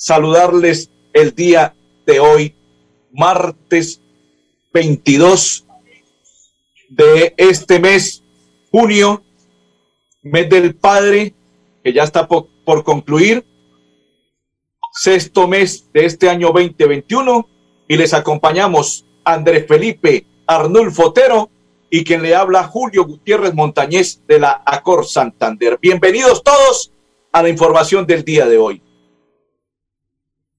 saludarles el día de hoy, martes 22 de este mes, junio, mes del Padre, que ya está por, concluir, sexto mes de este año 2021, y les acompañamos Andrés Felipe Arnulfo Otero y quien le habla Julio Gutiérrez Montañez de la Acor Santander. Bienvenidos todos a la información del día de hoy.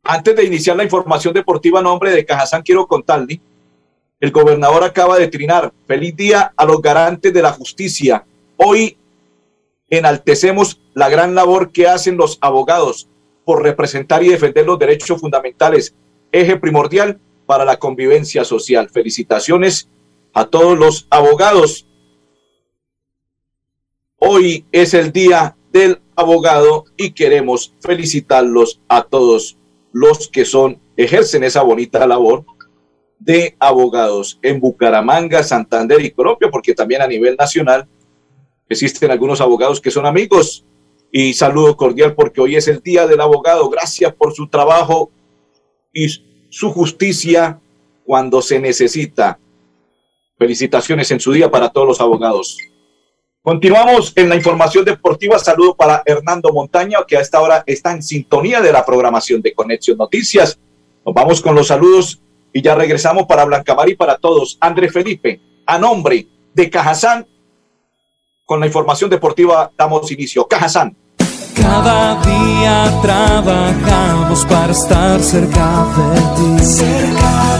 Antes de iniciar la información deportiva a nombre de Cajazán, quiero contarle, el gobernador acaba de trinar. Feliz día a los garantes de la justicia. Hoy enaltecemos la gran labor que hacen los abogados por representar y defender los derechos fundamentales, eje primordial para la convivencia social. Felicitaciones a todos los abogados. Hoy es el día del abogado y queremos felicitarlos a todos los que son, ejercen esa bonita labor de abogados en Bucaramanga, Santander y Colombia, porque también a nivel nacional existen algunos abogados que son amigos. Y saludo cordial porque hoy es el Día del Abogado. Gracias por su trabajo y su justicia cuando se necesita. Felicitaciones en su día para todos los abogados. Continuamos en la información deportiva. Saludo para Hernando Montaña, que a esta hora está en sintonía de la programación de Conexión Noticias. Nos vamos con los saludos y ya regresamos para Blancamar y para todos. André Felipe, a nombre de Cajazán, con la información deportiva damos inicio. Cajazán. Cada día trabajamos para estar cerca de. Cerca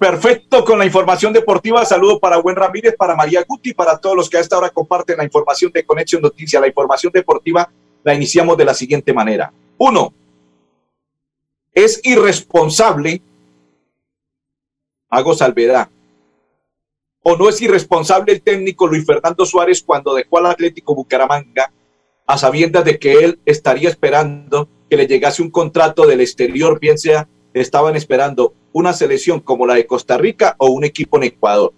perfecto con la información deportiva. Saludo para Buen Ramírez, para María Guti, para todos los que a esta hora comparten la información de Conexión Noticia. La información deportiva la iniciamos de la siguiente manera. Uno, es irresponsable, hago salvedad, o no es irresponsable el técnico Luis Fernando Suárez cuando dejó al Atlético Bucaramanga a sabiendas de que él estaría esperando que le llegase un contrato del exterior, bien sea estaban esperando una selección como la de Costa Rica o un equipo en Ecuador.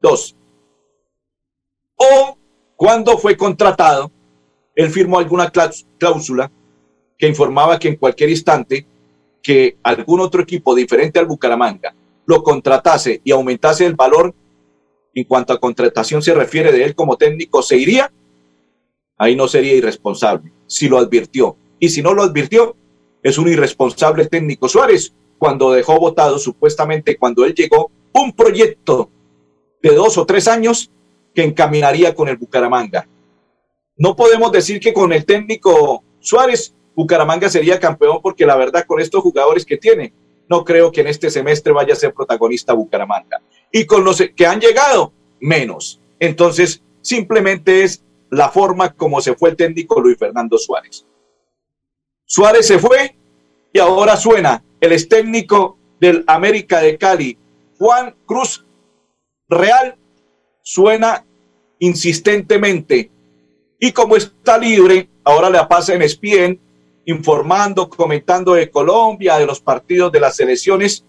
Dos, o cuando fue contratado, él firmó alguna cláusula que informaba que en cualquier instante que algún otro equipo diferente al Bucaramanga lo contratase y aumentase el valor en cuanto a contratación se refiere de él como técnico, se iría, ahí no sería irresponsable, si lo advirtió. Y si no lo advirtió, es un irresponsable técnico Suárez, cuando dejó votado supuestamente cuando él llegó un proyecto de dos o tres años que encaminaría con el Bucaramanga. No podemos decir que con el técnico Suárez Bucaramanga sería campeón porque la verdad con estos jugadores que tiene, no creo que en este semestre vaya a ser protagonista Bucaramanga. Y con los que han llegado, menos. Entonces, simplemente es la forma como se fue el técnico Luis Fernando Suárez. Suárez se fue y ahora suena el ex técnico del América de Cali, Juan Cruz Real, suena insistentemente. Y como está libre, ahora le pasa en ESPN informando, comentando de Colombia, de los partidos de las elecciones,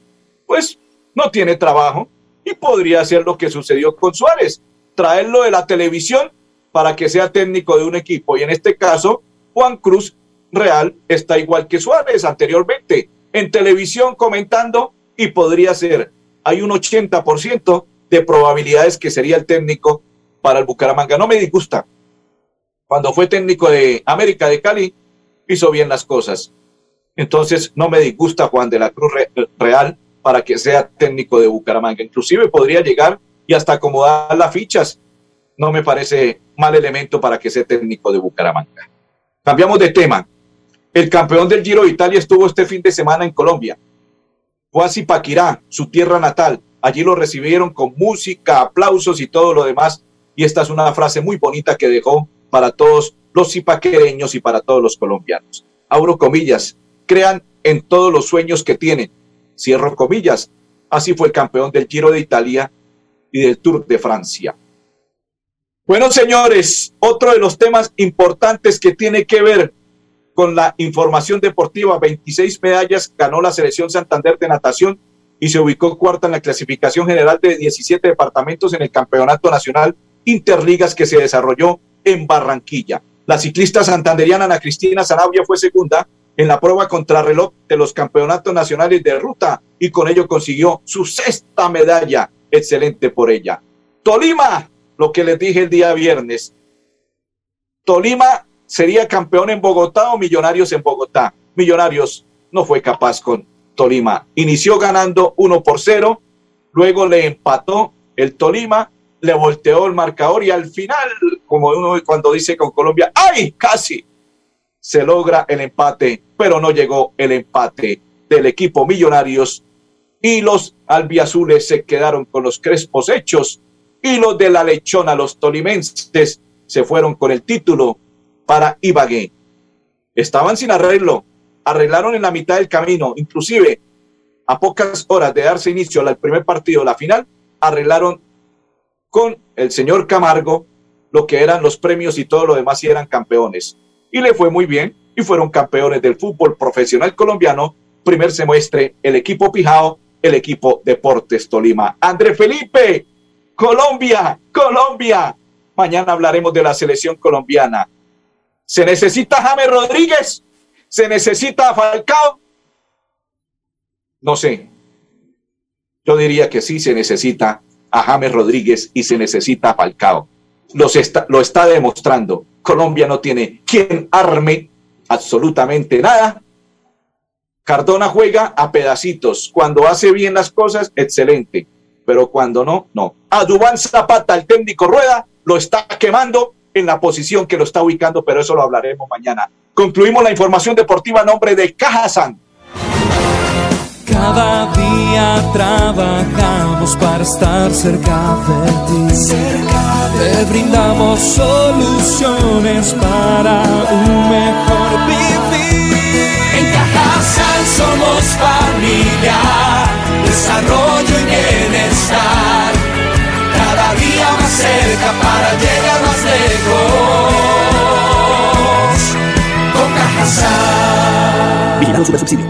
pues no tiene trabajo y podría ser lo que sucedió con Suárez, traerlo de la televisión para que sea técnico de un equipo. Y en este caso, Juan Cruz Real está igual que Suárez anteriormente, en televisión comentando y podría ser, hay un 80% de probabilidades que sería el técnico para el Bucaramanga. No me disgusta. Cuando fue técnico de América de Cali, hizo bien las cosas. Entonces, no me disgusta Juan de la Cruz Real para que sea técnico de Bucaramanga. Inclusive podría llegar y hasta acomodar las fichas. No me parece mal elemento para que sea técnico de Bucaramanga. Cambiamos de tema. El campeón del Giro de Italia estuvo este fin de semana en Colombia. Fue a Zipaquirá, su tierra natal. Allí lo recibieron con música, aplausos y todo lo demás. Y esta es una frase muy bonita que dejó para todos los zipaquereños y para todos los colombianos. Abro comillas, crean en todos los sueños que tienen. Cierro comillas. Así fue el campeón del Giro de Italia y del Tour de Francia. Bueno, señores, otro de los temas importantes que tiene que ver con la información deportiva, 26 medallas ganó la selección Santander de natación y se ubicó cuarta en la clasificación general de 17 departamentos en el Campeonato Nacional Interligas que se desarrolló en Barranquilla. La ciclista santanderiana Ana Cristina Zanabria fue segunda en la prueba contrarreloj de los campeonatos nacionales de ruta y con ello consiguió su sexta medalla. Excelente por ella. Tolima, lo que les dije el día viernes. Tolima sería campeón en Bogotá o Millonarios en Bogotá. Millonarios no fue capaz con Tolima. Inició ganando 1 por 0, luego le empató el Tolima, le volteó el marcador y al final, como uno cuando dice con Colombia, ¡ay! Casi se logra el empate, pero no llegó el empate del equipo Millonarios y los albiazules se quedaron con los crespos hechos y los de la lechona, los tolimenses, se fueron con el título para Ibagué. Estaban sin arreglo, arreglaron en la mitad del camino, inclusive a pocas horas de darse inicio al primer partido, la final, arreglaron con el señor Camargo lo que eran los premios y todo lo demás y eran campeones y le fue muy bien y fueron campeones del fútbol profesional colombiano. Primer semestre, el equipo Pijao, el equipo Deportes Tolima. André Felipe, Colombia, Colombia. Mañana hablaremos de la selección colombiana. ¿Se necesita James Rodríguez? ¿Se necesita Falcao? No sé. Yo diría que sí se necesita a James Rodríguez y se necesita a Falcao. Los está, lo está demostrando. Colombia no tiene quien arme absolutamente nada. Cardona juega a pedacitos. Cuando hace bien las cosas, excelente. Pero cuando no, no. A Dubán Zapata, el técnico Rueda, lo está quemando en la posición que lo está ubicando, pero eso lo hablaremos mañana. Concluimos la información deportiva a nombre de Caja Cada día trabajamos para estar cerca de ti. Cerca te brindamos soluciones para un mejor vivir. En Cajasal somos familia, desarrollo y bienestar. Cerca para llegar más lejos. Con Cajasal. Vigilando su subsidio.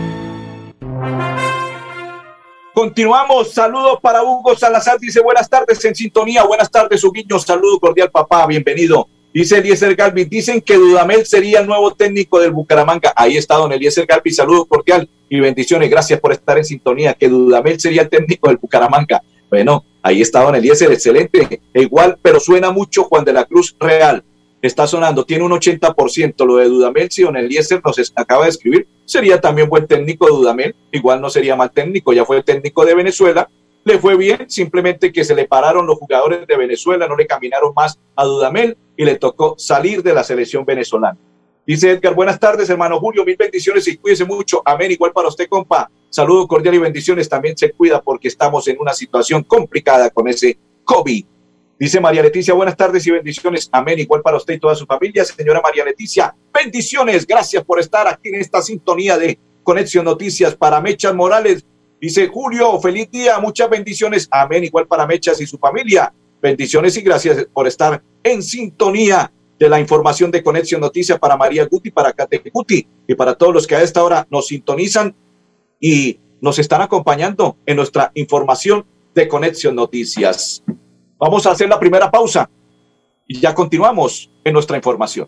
Continuamos. Saludos para Hugo Salazar. Dice buenas tardes en sintonía. Buenas tardes, Huguiño. Saludo cordial, papá. Bienvenido. Dice Eliezer Galvi. Dicen que Dudamel sería el nuevo técnico del Bucaramanga. Ahí está don Eliezer Galvi. Saludo cordial y bendiciones. Gracias por estar en sintonía. Que Dudamel sería el técnico del Bucaramanga. Bueno, ahí está don Eliezer. Excelente. igual, pero suena mucho Juan de la Cruz Real está sonando, tiene un 80%. Lo de Dudamel, si Don Eliezer nos acaba de escribir, sería también buen técnico Dudamel, igual no sería mal técnico, ya fue el técnico de Venezuela, le fue bien, simplemente que se le pararon los jugadores de Venezuela, no le caminaron más a Dudamel y le tocó salir de la selección venezolana. Dice Edgar, buenas tardes, hermano Julio, mil bendiciones y cuídese mucho. Amén, igual para usted, compa. Saludo cordial y bendiciones. También se cuida porque estamos en una situación complicada con ese COVID. Dice María Leticia, buenas tardes y bendiciones. Amén. Igual para usted y toda su familia. Señora María Leticia, bendiciones. Gracias por estar aquí en esta sintonía de Conexión Noticias para Mechas Morales. Dice Julio, feliz día, muchas bendiciones. Amén. Igual para Mechas y su familia. Bendiciones y gracias por estar en sintonía de la información de Conexión Noticias para María Guti, para Kate Guti y para todos los que a esta hora nos sintonizan y nos están acompañando en nuestra información de Conexión Noticias. Vamos a hacer la primera pausa y ya continuamos en nuestra información.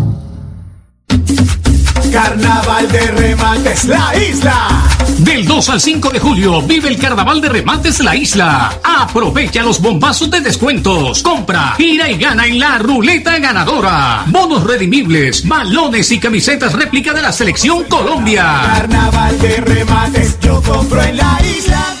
Carnaval de Remates La Isla. Del 2 al 5 de julio vive el Carnaval de Remates La Isla. Aprovecha los bombazos de descuentos. Compra, gira y gana en la ruleta ganadora. Bonos redimibles, balones y camisetas réplica de la selección Colombia. Carnaval de Remates yo compro en La Isla.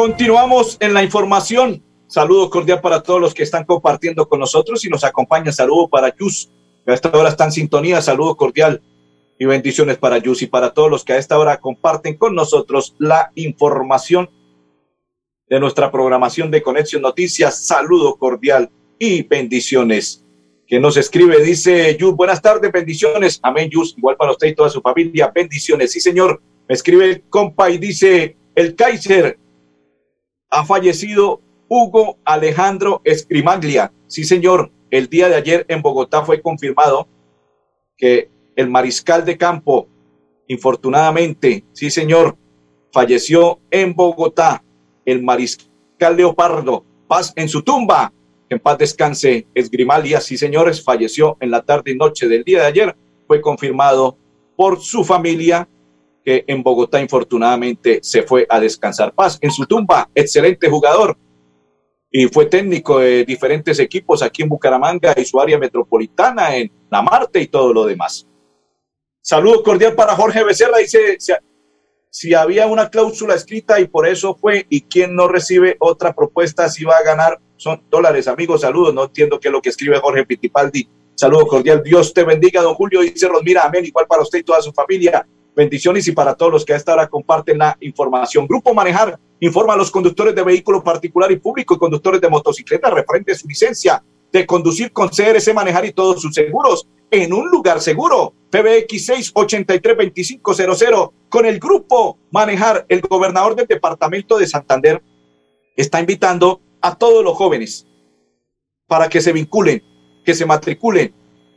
Continuamos en la información. Saludo cordial para todos los que están compartiendo con nosotros y nos acompaña. Saludo para Yus, a esta hora está en sintonía. Saludo cordial y bendiciones para Yus y para todos los que a esta hora comparten con nosotros la información de nuestra programación de Conexión Noticias. Saludo cordial y bendiciones. Que nos escribe, dice Yus, buenas tardes, bendiciones. Amén, Yus, igual para usted y toda su familia, bendiciones. Sí, señor. Me escribe el compa y dice, el Kaiser, ha fallecido Hugo Alejandro Escrimaglia. Sí, señor, el día de ayer en Bogotá fue confirmado que el mariscal de campo, infortunadamente, sí, señor, falleció en Bogotá. El mariscal Leopardo, paz en su tumba. En paz descanse, Esgrimalia, sí, señores, falleció en la tarde y noche del día de ayer. Fue confirmado por su familia que en Bogotá infortunadamente se fue a descansar. Paz en su tumba, excelente jugador y fue técnico de diferentes equipos aquí en Bucaramanga y su área metropolitana, en La Marte y todo lo demás. Saludo cordial para Jorge Becerra, dice si, había una cláusula escrita y por eso fue, y quien no recibe otra propuesta si va a ganar son dólares, amigos, saludos, no entiendo qué es lo que escribe Jorge Pitipaldi. Saludo cordial, Dios te bendiga, don Julio, dice Rosmira, amén, igual para usted y toda su familia. Bendiciones y para todos los que a esta hora comparten la información. Grupo Manejar informa a los conductores de vehículo particular y público y conductores de motocicleta referente a su licencia de conducir con CRC Manejar y todos sus seguros en un lugar seguro. PBX 683-2500 con el Grupo Manejar. El gobernador del departamento de Santander está invitando a todos los jóvenes para que se vinculen, que se matriculen,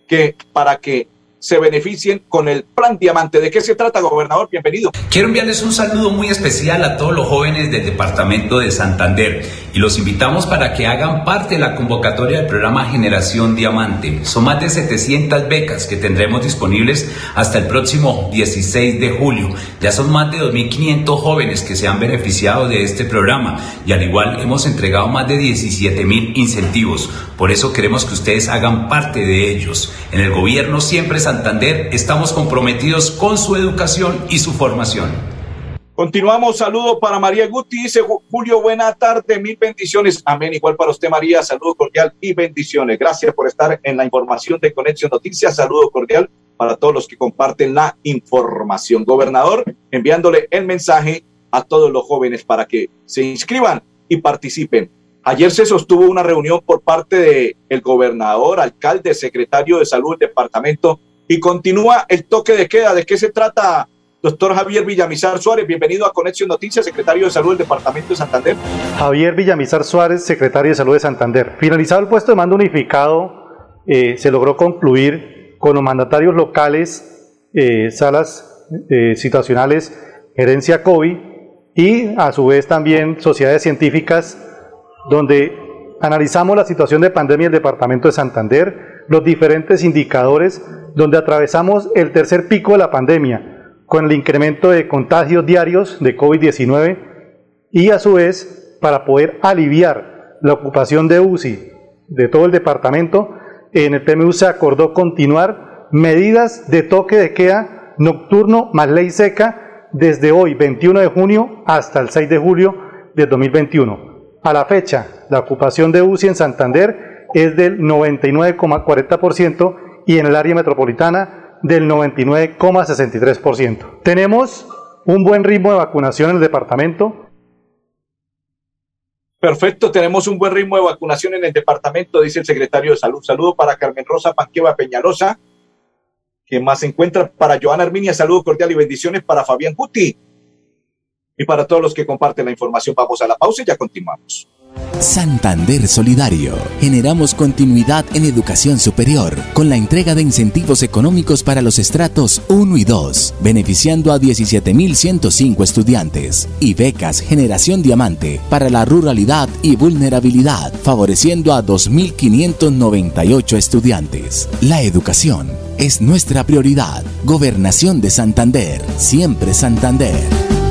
que para que se beneficien con el Plan Diamante. ¿De qué se trata, gobernador? Bienvenido. Quiero enviarles un saludo muy especial a todos los jóvenes del departamento de Santander y los invitamos para que hagan parte de la convocatoria del programa Generación Diamante. Son más de 700 becas que tendremos disponibles hasta el próximo 16 de julio. Ya son más de 2.500 jóvenes que se han beneficiado de este programa y al igual hemos entregado más de 17.000 incentivos. Por eso queremos que ustedes hagan parte de ellos. En el gobierno siempre Santander estamos comprometidos con su educación y su formación. Continuamos, saludo para María Guti, dice Julio, buena tarde, mil bendiciones. Amén, igual para usted María, saludo cordial y bendiciones. Gracias por estar en la información de Conexión Noticias, saludo cordial para todos los que comparten la información. Gobernador, enviándole el mensaje a todos los jóvenes para que se inscriban y participen. Ayer se sostuvo una reunión por parte del el gobernador, alcalde, secretario de salud del departamento y continúa el toque de queda. ¿De qué se trata, Doctor Javier Villamizar Suárez, bienvenido a Conexión Noticias, secretario de Salud del Departamento de Santander. Javier Villamizar Suárez, secretario de Salud de Santander. Finalizado el puesto de mando unificado, eh, se logró concluir con los mandatarios locales, eh, salas eh, situacionales, gerencia COVID y a su vez también sociedades científicas, donde analizamos la situación de pandemia del Departamento de Santander, los diferentes indicadores, donde atravesamos el tercer pico de la pandemia con el incremento de contagios diarios de COVID-19 y a su vez para poder aliviar la ocupación de UCI de todo el departamento, en el PMU se acordó continuar medidas de toque de queda nocturno más ley seca desde hoy 21 de junio hasta el 6 de julio de 2021. A la fecha, la ocupación de UCI en Santander es del 99,40% y en el área metropolitana del 99,63%. Tenemos un buen ritmo de vacunación en el departamento. Perfecto, tenemos un buen ritmo de vacunación en el departamento, dice el secretario de Salud. Saludo para Carmen Rosa Panqueva Peñalosa, que más se encuentra para Joana Arminia. Saludo cordial y bendiciones para Fabián Guti. Y para todos los que comparten la información, vamos a la pausa y ya continuamos. Santander Solidario. Generamos continuidad en educación superior con la entrega de incentivos económicos para los estratos 1 y 2, beneficiando a 17.105 estudiantes, y becas Generación Diamante para la ruralidad y vulnerabilidad, favoreciendo a 2.598 estudiantes. La educación es nuestra prioridad. Gobernación de Santander, siempre Santander.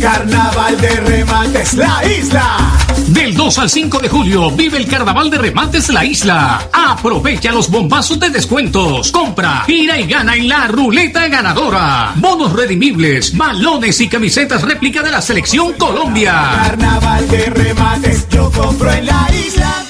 Carnaval de Remates La Isla. Del 2 al 5 de julio vive el Carnaval de Remates La Isla. Aprovecha los bombazos de descuentos. Compra, gira y gana en la ruleta ganadora. Bonos redimibles, balones y camisetas réplica de la selección Colombia. Carnaval de Remates yo compro en la isla.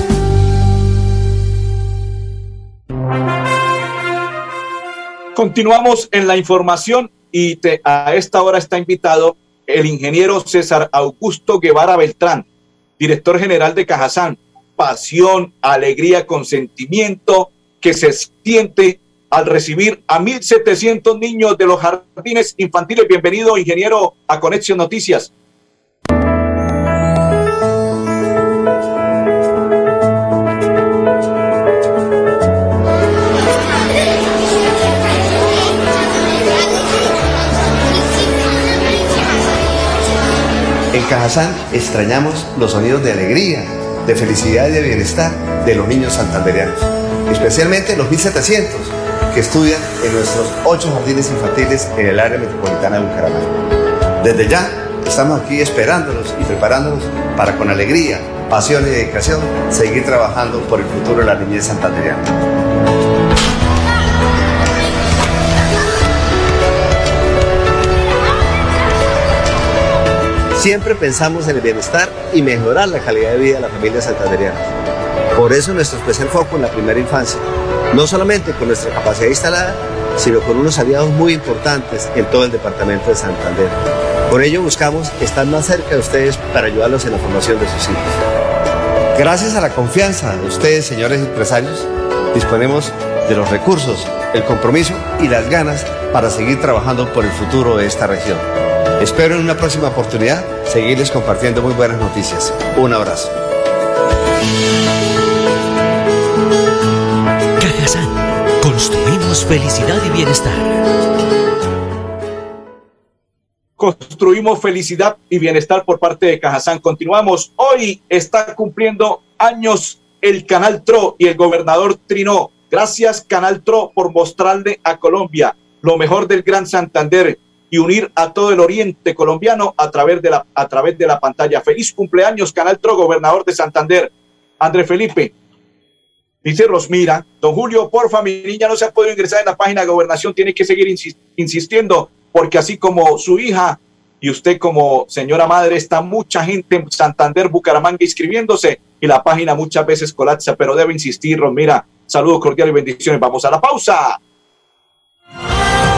Continuamos en la información y te- a esta hora está invitado el ingeniero César Augusto Guevara Beltrán, director general de Cajazán. Pasión, alegría, consentimiento que se siente al recibir a 1.700 niños de los jardines infantiles. Bienvenido, ingeniero, a Conexión Noticias. En Cajazán extrañamos los sonidos de alegría, de felicidad y de bienestar de los niños santandereanos, especialmente los 1700 que estudian en nuestros ocho jardines infantiles en el área metropolitana de Bucaramanga. Desde ya estamos aquí esperándolos y preparándolos para con alegría pasión y dedicación, seguir trabajando por el futuro de la niñez santanderiana. Siempre pensamos en el bienestar y mejorar la calidad de vida de las familias santanderianas. Por eso nuestro especial foco en la primera infancia, no solamente con nuestra capacidad instalada, sino con unos aliados muy importantes en todo el departamento de Santander. Por ello buscamos estar más cerca de ustedes para ayudarlos en la formación de sus hijos. Gracias a la confianza de ustedes, señores empresarios, disponemos de los recursos, el compromiso y las ganas para seguir trabajando por el futuro de esta región. Espero en una próxima oportunidad seguirles compartiendo muy buenas noticias. Un abrazo. Cajazán, construimos felicidad y bienestar. Construimos felicidad y bienestar por parte de Cajazán. Continuamos. Hoy está cumpliendo años el Canal TRO y el gobernador Trinó. Gracias, Canal TRO, por mostrarle a Colombia lo mejor del Gran Santander y unir a todo el oriente colombiano a través de la, a través de la pantalla. Feliz cumpleaños, Canal TRO, gobernador de Santander. André Felipe, dice Rosmira, don Julio, porfa, mi niña no se ha podido ingresar en la página de gobernación, tiene que seguir insistiendo, porque así como su hija y usted como señora madre, está mucha gente en Santander, Bucaramanga inscribiéndose y la página muchas veces colapsa, pero debe insistir, Rosmira. Saludos cordiales y bendiciones. Vamos a la pausa.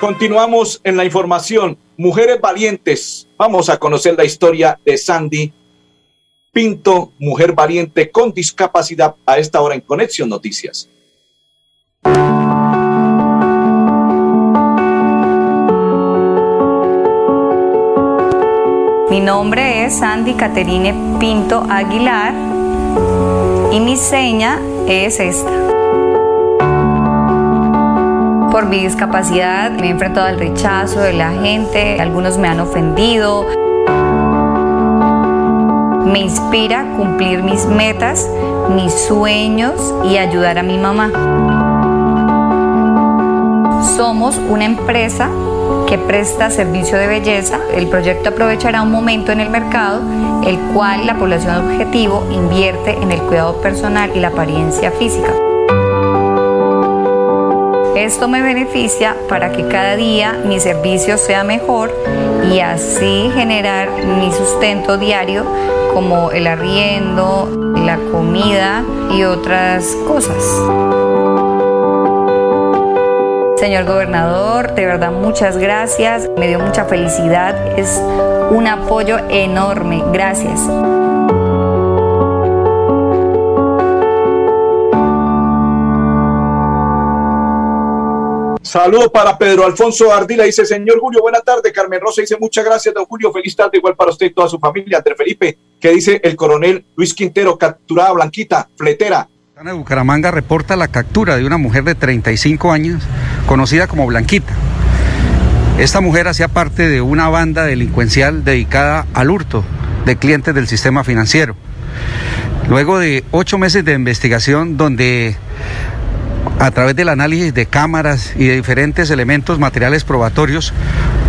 Continuamos en la información. Mujeres valientes. Vamos a conocer la historia de Sandy Pinto, mujer valiente con discapacidad, a esta hora en Conexión Noticias. Mi nombre es Sandy Caterine Pinto Aguilar y mi seña es esta. Por mi discapacidad me he enfrentado al rechazo de la gente, algunos me han ofendido. Me inspira cumplir mis metas, mis sueños y ayudar a mi mamá. Somos una empresa que presta servicio de belleza. El proyecto aprovechará un momento en el mercado, el cual la población objetivo invierte en el cuidado personal y la apariencia física. Esto me beneficia para que cada día mi servicio sea mejor y así generar mi sustento diario como el arriendo, la comida y otras cosas. Señor gobernador, de verdad muchas gracias, me dio mucha felicidad, es un apoyo enorme, gracias. Saludo para Pedro Alfonso Ardila, dice, señor Julio, buena tarde. Carmen Rosa dice, muchas gracias, don Julio, feliz tarde, igual para usted y toda su familia. André Felipe, que dice el coronel Luis Quintero, capturada Blanquita, fletera. de Bucaramanga reporta la captura de una mujer de 35 años, conocida como Blanquita. Esta mujer hacía parte de una banda delincuencial dedicada al hurto de clientes del sistema financiero. Luego de ocho meses de investigación donde a través del análisis de cámaras y de diferentes elementos materiales probatorios,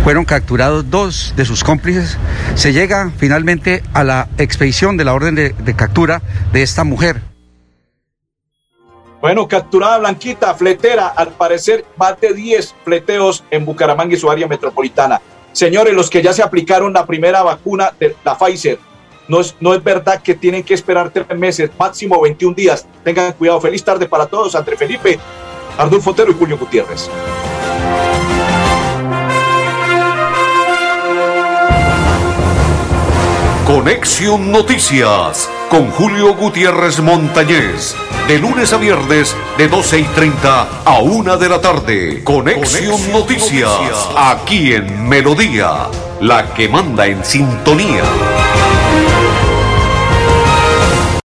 fueron capturados dos de sus cómplices. Se llega finalmente a la expedición de la orden de, captura de esta mujer. Bueno, capturada Blanquita, fletera, al parecer de 10 fleteos en Bucaramanga y su área metropolitana. Señores, los que ya se aplicaron la primera vacuna de la Pfizer, no es, no es verdad que tienen que esperar tres meses, máximo 21 días. Tengan cuidado. Feliz tarde para todos. André Felipe, Ardulfo Otero y Julio Gutiérrez. Conexión Noticias con Julio Gutiérrez Montañez. De lunes a viernes, de 12 y 30 a 1 de la tarde. Conexión, Noticias, aquí en Melodía, la que manda en sintonía. Thank you.